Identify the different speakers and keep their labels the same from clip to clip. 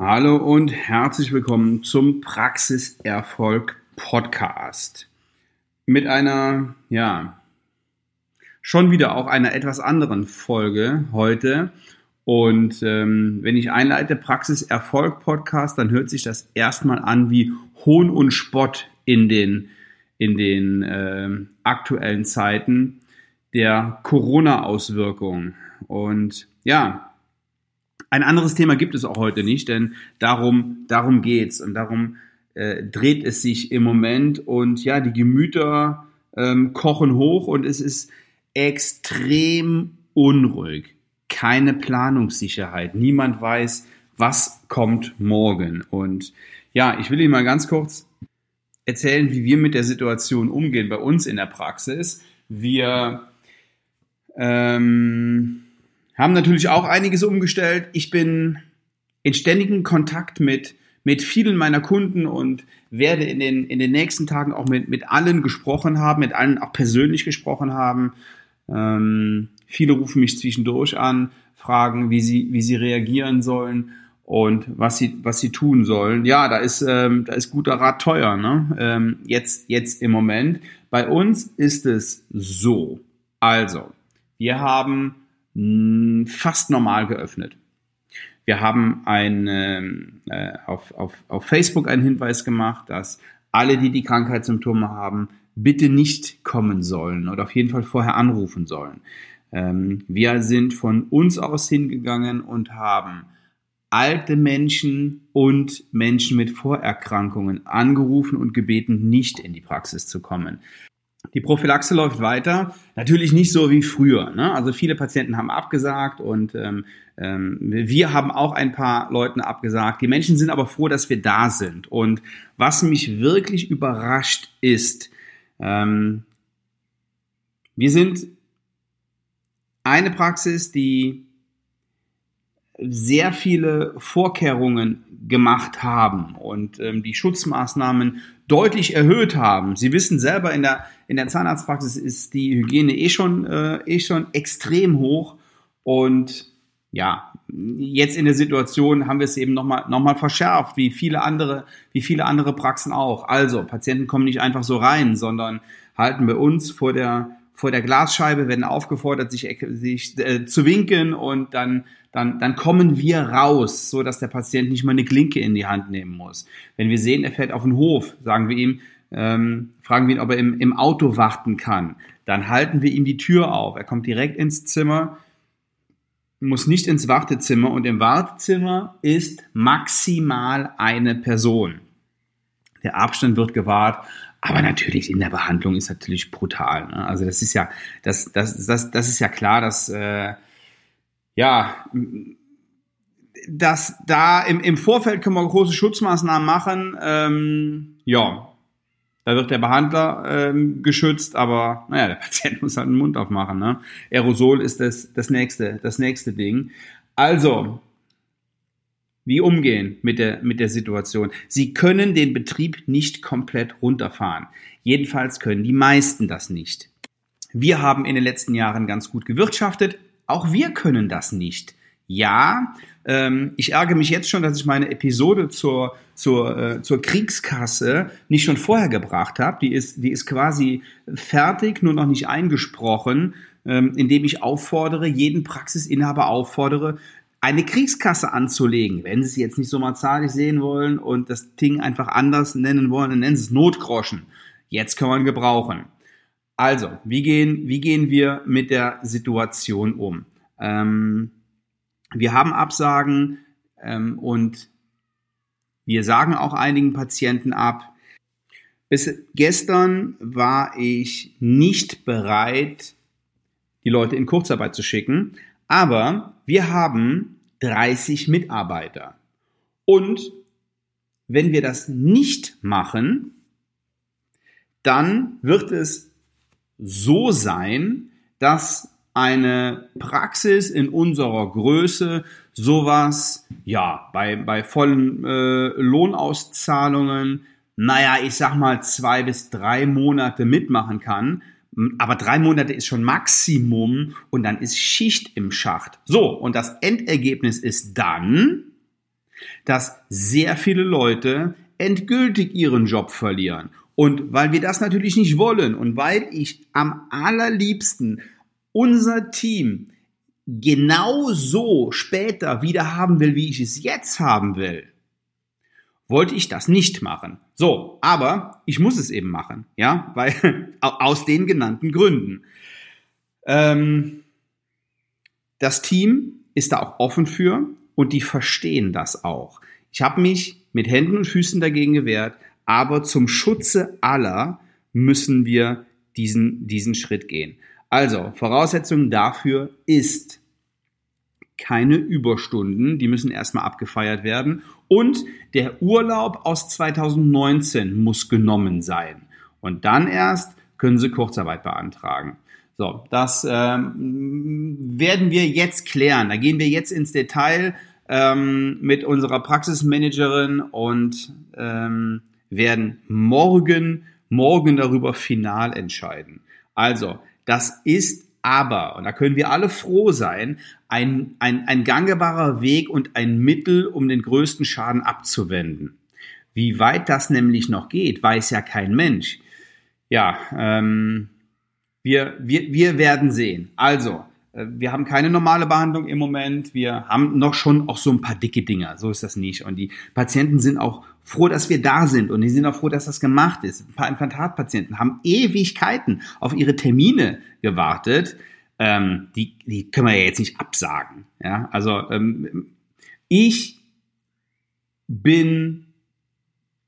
Speaker 1: Hallo und herzlich willkommen zum Praxiserfolg Podcast. Mit einer, ja, schon wieder auch einer etwas anderen Folge heute. Und ähm, wenn ich einleite Praxiserfolg Podcast, dann hört sich das erstmal an wie Hohn und Spott in den, in den äh, aktuellen Zeiten der Corona-Auswirkungen. Und ja, ein anderes Thema gibt es auch heute nicht, denn darum, darum geht's und darum äh, dreht es sich im Moment und ja, die Gemüter ähm, kochen hoch und es ist extrem unruhig. Keine Planungssicherheit. Niemand weiß, was kommt morgen. Und ja, ich will Ihnen mal ganz kurz erzählen, wie wir mit der Situation umgehen bei uns in der Praxis. Wir ähm, haben natürlich auch einiges umgestellt. Ich bin in ständigem Kontakt mit, mit vielen meiner Kunden und werde in den, in den nächsten Tagen auch mit, mit allen gesprochen haben, mit allen auch persönlich gesprochen haben. Ähm, viele rufen mich zwischendurch an, fragen, wie sie, wie sie reagieren sollen und was sie, was sie tun sollen. Ja, da ist, ähm, da ist guter Rat teuer, ne? Ähm, jetzt, jetzt im Moment. Bei uns ist es so. Also, wir haben fast normal geöffnet. Wir haben ein, äh, auf, auf, auf Facebook einen Hinweis gemacht, dass alle, die die Krankheitssymptome haben, bitte nicht kommen sollen oder auf jeden Fall vorher anrufen sollen. Ähm, wir sind von uns aus hingegangen und haben alte Menschen und Menschen mit Vorerkrankungen angerufen und gebeten, nicht in die Praxis zu kommen. Die Prophylaxe läuft weiter, natürlich nicht so wie früher. Ne? Also viele Patienten haben abgesagt und ähm, ähm, wir haben auch ein paar Leuten abgesagt. Die Menschen sind aber froh, dass wir da sind. Und was mich wirklich überrascht ist, ähm, wir sind eine Praxis, die sehr viele Vorkehrungen gemacht haben und ähm, die Schutzmaßnahmen deutlich erhöht haben. Sie wissen selber, in der, in der Zahnarztpraxis ist die Hygiene eh schon, äh, eh schon extrem hoch. Und ja, jetzt in der Situation haben wir es eben nochmal noch mal verschärft, wie viele andere, wie viele andere Praxen auch. Also, Patienten kommen nicht einfach so rein, sondern halten bei uns vor der, vor der Glasscheibe, werden aufgefordert, sich, sich äh, zu winken und dann dann, dann kommen wir raus, so dass der Patient nicht mal eine Klinke in die Hand nehmen muss. Wenn wir sehen, er fährt auf den Hof, sagen wir ihm, ähm, fragen wir ihn, ob er im, im Auto warten kann. Dann halten wir ihm die Tür auf. Er kommt direkt ins Zimmer, muss nicht ins Wartezimmer und im Wartezimmer ist maximal eine Person. Der Abstand wird gewahrt, aber natürlich in der Behandlung ist natürlich brutal. Ne? Also das ist ja, das, das, das, das ist ja klar, dass äh, ja, dass da im, im Vorfeld können wir große Schutzmaßnahmen machen. Ähm, ja, da wird der Behandler ähm, geschützt, aber naja, der Patient muss halt den Mund aufmachen. Ne? Aerosol ist das, das, nächste, das nächste Ding. Also, wie umgehen mit der, mit der Situation? Sie können den Betrieb nicht komplett runterfahren. Jedenfalls können die meisten das nicht. Wir haben in den letzten Jahren ganz gut gewirtschaftet. Auch wir können das nicht. Ja, ähm, ich ärgere mich jetzt schon, dass ich meine Episode zur, zur, äh, zur Kriegskasse nicht schon vorher gebracht habe. Die ist, die ist quasi fertig, nur noch nicht eingesprochen, ähm, indem ich auffordere, jeden Praxisinhaber auffordere, eine Kriegskasse anzulegen. Wenn Sie es jetzt nicht so mal zahlig sehen wollen und das Ding einfach anders nennen wollen, dann nennen Sie es Notgroschen. Jetzt kann man gebrauchen. Also, wie gehen, wie gehen wir mit der Situation um? Ähm, wir haben Absagen ähm, und wir sagen auch einigen Patienten ab. Bis gestern war ich nicht bereit, die Leute in Kurzarbeit zu schicken, aber wir haben 30 Mitarbeiter. Und wenn wir das nicht machen, dann wird es so sein, dass eine Praxis in unserer Größe sowas, ja, bei, bei vollen äh, Lohnauszahlungen, naja, ich sag mal zwei bis drei Monate mitmachen kann. Aber drei Monate ist schon Maximum und dann ist Schicht im Schacht. So, und das Endergebnis ist dann, dass sehr viele Leute endgültig ihren Job verlieren. Und weil wir das natürlich nicht wollen und weil ich am allerliebsten unser Team genau so später wieder haben will, wie ich es jetzt haben will, wollte ich das nicht machen. So, aber ich muss es eben machen, ja, weil aus den genannten Gründen. Ähm, das Team ist da auch offen für und die verstehen das auch. Ich habe mich mit Händen und Füßen dagegen gewehrt, aber zum Schutze aller müssen wir diesen, diesen Schritt gehen. Also, Voraussetzung dafür ist keine Überstunden, die müssen erstmal abgefeiert werden und der Urlaub aus 2019 muss genommen sein. Und dann erst können Sie Kurzarbeit beantragen. So, das ähm, werden wir jetzt klären. Da gehen wir jetzt ins Detail ähm, mit unserer Praxismanagerin und ähm, werden morgen, morgen darüber final entscheiden. Also, das ist aber, und da können wir alle froh sein, ein, ein, ein gangbarer Weg und ein Mittel, um den größten Schaden abzuwenden. Wie weit das nämlich noch geht, weiß ja kein Mensch. Ja, ähm, wir, wir, wir werden sehen. Also, äh, wir haben keine normale Behandlung im Moment. Wir haben noch schon auch so ein paar dicke Dinger. So ist das nicht. Und die Patienten sind auch froh, dass wir da sind. Und die sind auch froh, dass das gemacht ist. Ein paar Implantatpatienten haben Ewigkeiten auf ihre Termine gewartet. Ähm, die, die können wir ja jetzt nicht absagen. Ja, also ähm, ich bin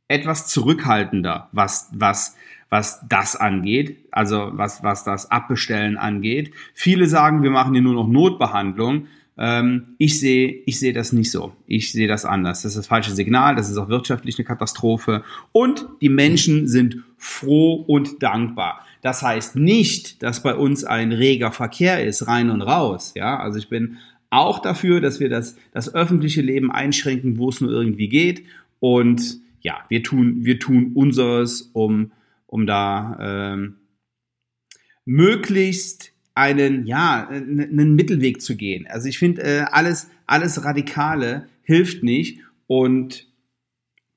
Speaker 1: etwas zurückhaltender, was, was was das angeht, also was, was das Abbestellen angeht. Viele sagen, wir machen hier nur noch Notbehandlung. Ähm, ich sehe, ich sehe das nicht so. Ich sehe das anders. Das ist das falsche Signal. Das ist auch wirtschaftlich eine Katastrophe. Und die Menschen sind froh und dankbar. Das heißt nicht, dass bei uns ein reger Verkehr ist, rein und raus. Ja, also ich bin auch dafür, dass wir das, das öffentliche Leben einschränken, wo es nur irgendwie geht. Und ja, wir tun, wir tun unseres, um um da ähm, möglichst einen, ja, einen Mittelweg zu gehen. Also ich finde, äh, alles, alles Radikale hilft nicht und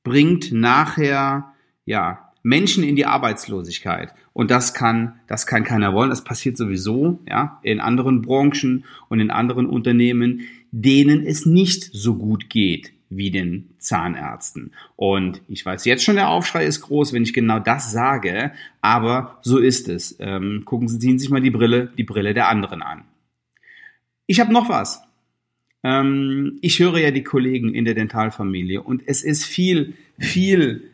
Speaker 1: bringt nachher, ja, Menschen in die Arbeitslosigkeit. Und das kann, das kann keiner wollen. Das passiert sowieso, ja, in anderen Branchen und in anderen Unternehmen, denen es nicht so gut geht wie den Zahnärzten. Und ich weiß jetzt schon, der Aufschrei ist groß, wenn ich genau das sage, aber so ist es. Ähm, gucken Sie, ziehen sich mal die Brille, die Brille der anderen an. Ich habe noch was. Ähm, ich höre ja die Kollegen in der Dentalfamilie und es ist viel, viel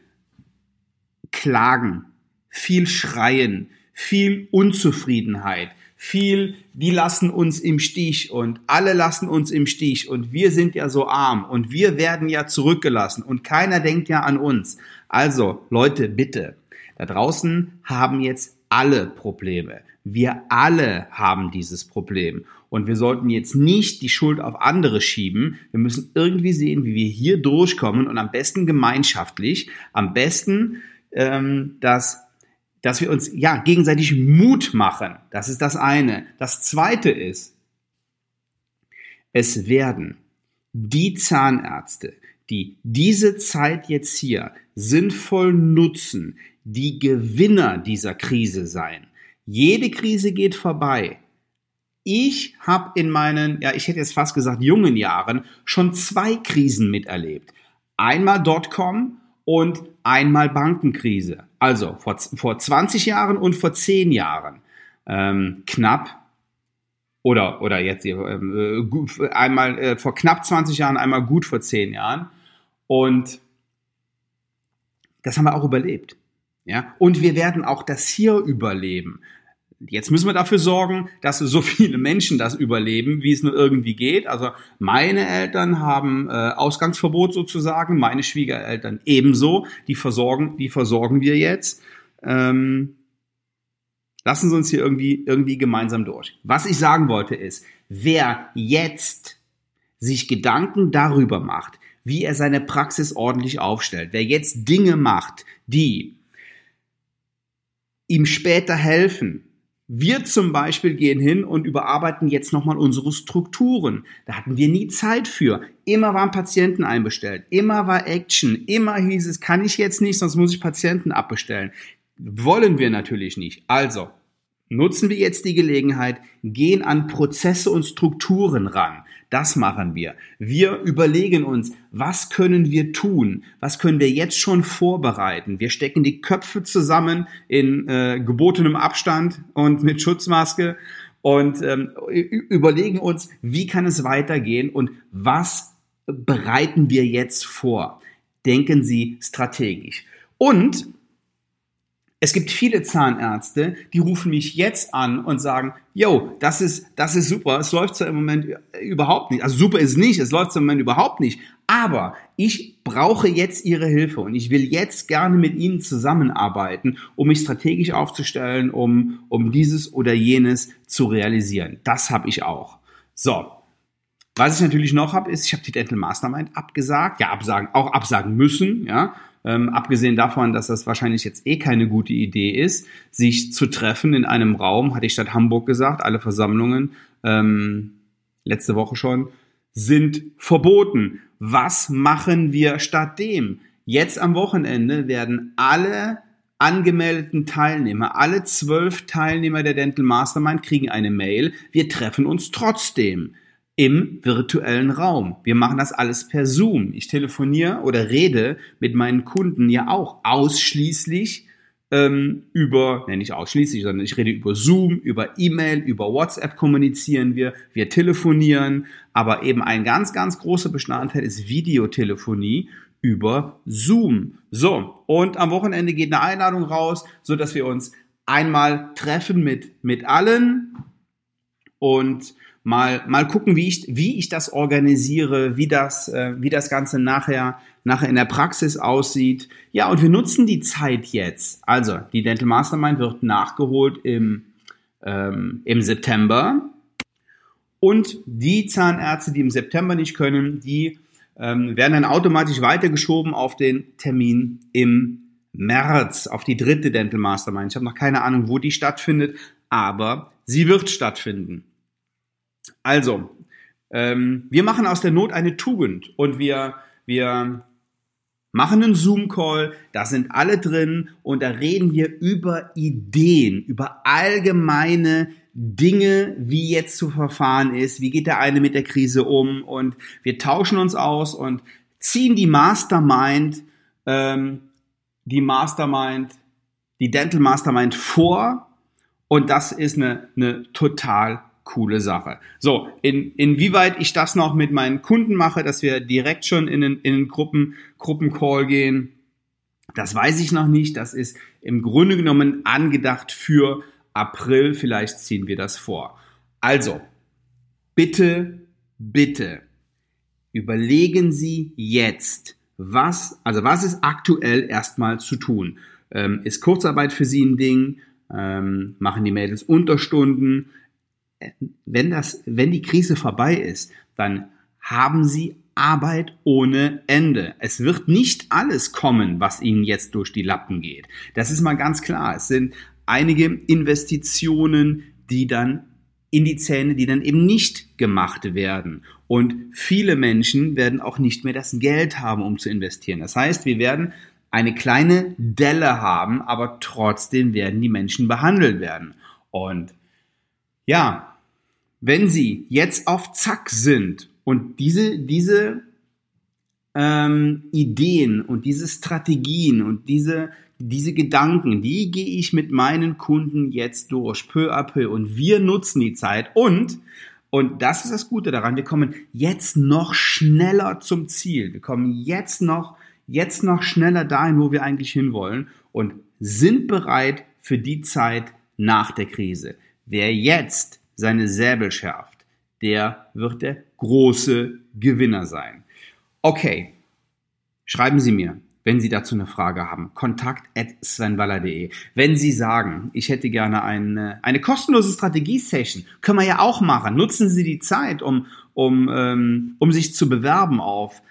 Speaker 1: Klagen, viel Schreien, viel Unzufriedenheit, viel, die lassen uns im Stich und alle lassen uns im Stich und wir sind ja so arm und wir werden ja zurückgelassen und keiner denkt ja an uns. Also, Leute, bitte, da draußen haben jetzt alle Probleme. Wir alle haben dieses Problem. Und wir sollten jetzt nicht die Schuld auf andere schieben. Wir müssen irgendwie sehen, wie wir hier durchkommen und am besten gemeinschaftlich, am besten, ähm, dass dass wir uns ja gegenseitig Mut machen. Das ist das eine. Das zweite ist, es werden die Zahnärzte, die diese Zeit jetzt hier sinnvoll nutzen, die Gewinner dieser Krise sein. Jede Krise geht vorbei. Ich habe in meinen, ja, ich hätte jetzt fast gesagt, jungen Jahren schon zwei Krisen miterlebt. Einmal Dotcom und einmal Bankenkrise. Also vor, vor 20 Jahren und vor 10 Jahren. Ähm, knapp oder, oder jetzt ähm, äh, einmal äh, vor knapp 20 Jahren, einmal gut vor 10 Jahren. Und das haben wir auch überlebt. Ja? Und wir werden auch das hier überleben. Jetzt müssen wir dafür sorgen, dass so viele Menschen das überleben, wie es nur irgendwie geht. Also meine Eltern haben äh, Ausgangsverbot sozusagen, meine Schwiegereltern ebenso. Die versorgen, die versorgen wir jetzt. Ähm, lassen Sie uns hier irgendwie irgendwie gemeinsam durch. Was ich sagen wollte ist, wer jetzt sich Gedanken darüber macht, wie er seine Praxis ordentlich aufstellt, wer jetzt Dinge macht, die ihm später helfen, wir zum Beispiel gehen hin und überarbeiten jetzt nochmal unsere Strukturen. Da hatten wir nie Zeit für. Immer waren Patienten einbestellt. Immer war Action. Immer hieß es, kann ich jetzt nicht, sonst muss ich Patienten abbestellen. Wollen wir natürlich nicht. Also, nutzen wir jetzt die Gelegenheit, gehen an Prozesse und Strukturen ran. Das machen wir. Wir überlegen uns, was können wir tun? Was können wir jetzt schon vorbereiten? Wir stecken die Köpfe zusammen in äh, gebotenem Abstand und mit Schutzmaske und ähm, überlegen uns, wie kann es weitergehen und was bereiten wir jetzt vor? Denken Sie strategisch. Und es gibt viele Zahnärzte, die rufen mich jetzt an und sagen, yo, das ist, das ist super, es läuft zwar im Moment überhaupt nicht, also super ist nicht, es läuft zwar im Moment überhaupt nicht, aber ich brauche jetzt Ihre Hilfe und ich will jetzt gerne mit Ihnen zusammenarbeiten, um mich strategisch aufzustellen, um, um dieses oder jenes zu realisieren. Das habe ich auch. So. Was ich natürlich noch habe, ist, ich habe die Dental Mastermind abgesagt, ja, absagen, auch absagen müssen, ja, ähm, abgesehen davon, dass das wahrscheinlich jetzt eh keine gute Idee ist, sich zu treffen in einem Raum, hatte ich statt Hamburg gesagt, alle Versammlungen, ähm, letzte Woche schon, sind verboten. Was machen wir stattdem? Jetzt am Wochenende werden alle angemeldeten Teilnehmer, alle zwölf Teilnehmer der Dental Mastermind kriegen eine Mail. Wir treffen uns trotzdem im virtuellen Raum. Wir machen das alles per Zoom. Ich telefoniere oder rede mit meinen Kunden ja auch ausschließlich ähm, über, ne, nicht ausschließlich, sondern ich rede über Zoom, über E-Mail, über WhatsApp kommunizieren wir, wir telefonieren, aber eben ein ganz, ganz großer Bestandteil ist Videotelefonie über Zoom. So, und am Wochenende geht eine Einladung raus, so dass wir uns einmal treffen mit, mit allen und mal, mal gucken, wie ich, wie ich das organisiere, wie das, äh, wie das Ganze nachher, nachher in der Praxis aussieht. Ja, und wir nutzen die Zeit jetzt. Also, die Dental Mastermind wird nachgeholt im, ähm, im September. Und die Zahnärzte, die im September nicht können, die ähm, werden dann automatisch weitergeschoben auf den Termin im März, auf die dritte Dental Mastermind. Ich habe noch keine Ahnung, wo die stattfindet, aber sie wird stattfinden. Also, ähm, wir machen aus der Not eine Tugend und wir, wir machen einen Zoom-Call, da sind alle drin und da reden wir über Ideen, über allgemeine Dinge, wie jetzt zu verfahren ist, wie geht der eine mit der Krise um und wir tauschen uns aus und ziehen die Mastermind, ähm, die Mastermind, die Dental Mastermind vor und das ist eine, eine total coole Sache. So, in, inwieweit ich das noch mit meinen Kunden mache, dass wir direkt schon in einen, in einen Gruppen, Gruppencall gehen, das weiß ich noch nicht. Das ist im Grunde genommen angedacht für April. Vielleicht ziehen wir das vor. Also, bitte, bitte, überlegen Sie jetzt, was, also was ist aktuell erstmal zu tun? Ähm, ist Kurzarbeit für Sie ein Ding? Ähm, machen die Mädels Unterstunden? Wenn das, wenn die Krise vorbei ist, dann haben sie Arbeit ohne Ende. Es wird nicht alles kommen, was ihnen jetzt durch die Lappen geht. Das ist mal ganz klar. Es sind einige Investitionen, die dann in die Zähne, die dann eben nicht gemacht werden. Und viele Menschen werden auch nicht mehr das Geld haben, um zu investieren. Das heißt, wir werden eine kleine Delle haben, aber trotzdem werden die Menschen behandelt werden. Und ja, wenn Sie jetzt auf Zack sind und diese, diese ähm, Ideen und diese Strategien und diese, diese Gedanken, die gehe ich mit meinen Kunden jetzt durch, peu à peu. Und wir nutzen die Zeit und, und das ist das Gute daran, wir kommen jetzt noch schneller zum Ziel. Wir kommen jetzt noch, jetzt noch schneller dahin, wo wir eigentlich hinwollen und sind bereit für die Zeit nach der Krise. Wer jetzt seine Säbel schärft, der wird der große Gewinner sein. Okay, schreiben Sie mir, wenn Sie dazu eine Frage haben. Kontakt at svenwaller.de. Wenn Sie sagen, ich hätte gerne eine, eine kostenlose Strategie-Session, können wir ja auch machen. Nutzen Sie die Zeit, um, um, ähm, um sich zu bewerben auf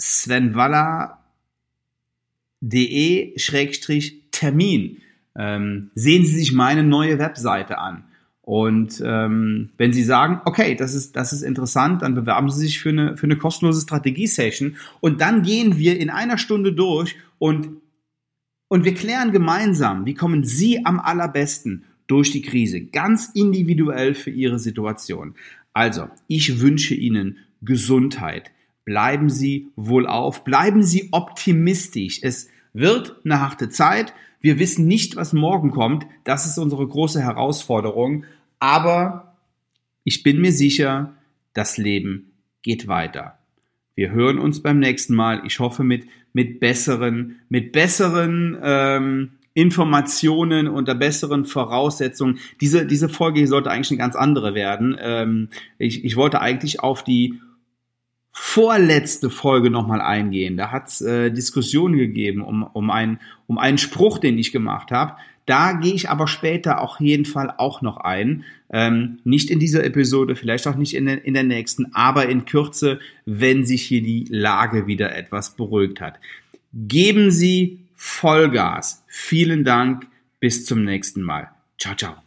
Speaker 1: svenwaller.de-termin. ähm, sehen Sie sich meine neue Webseite an. Und ähm, wenn Sie sagen, okay, das ist, das ist interessant, dann bewerben Sie sich für eine, für eine kostenlose Strategie-Session und dann gehen wir in einer Stunde durch und, und wir klären gemeinsam, wie kommen Sie am allerbesten durch die Krise, ganz individuell für Ihre Situation. Also, ich wünsche Ihnen Gesundheit. Bleiben Sie wohlauf, bleiben Sie optimistisch. Es wird eine harte Zeit. Wir wissen nicht, was morgen kommt. Das ist unsere große Herausforderung. Aber ich bin mir sicher, das Leben geht weiter. Wir hören uns beim nächsten Mal. Ich hoffe mit, mit besseren, mit besseren ähm, Informationen unter besseren Voraussetzungen. Diese, diese Folge hier sollte eigentlich eine ganz andere werden. Ähm, ich, ich wollte eigentlich auf die vorletzte Folge nochmal eingehen. Da hat es äh, Diskussionen gegeben um, um, ein, um einen Spruch, den ich gemacht habe. Da gehe ich aber später auf jeden Fall auch noch ein. Ähm, nicht in dieser Episode, vielleicht auch nicht in der, in der nächsten, aber in Kürze, wenn sich hier die Lage wieder etwas beruhigt hat. Geben Sie Vollgas. Vielen Dank. Bis zum nächsten Mal. Ciao, ciao.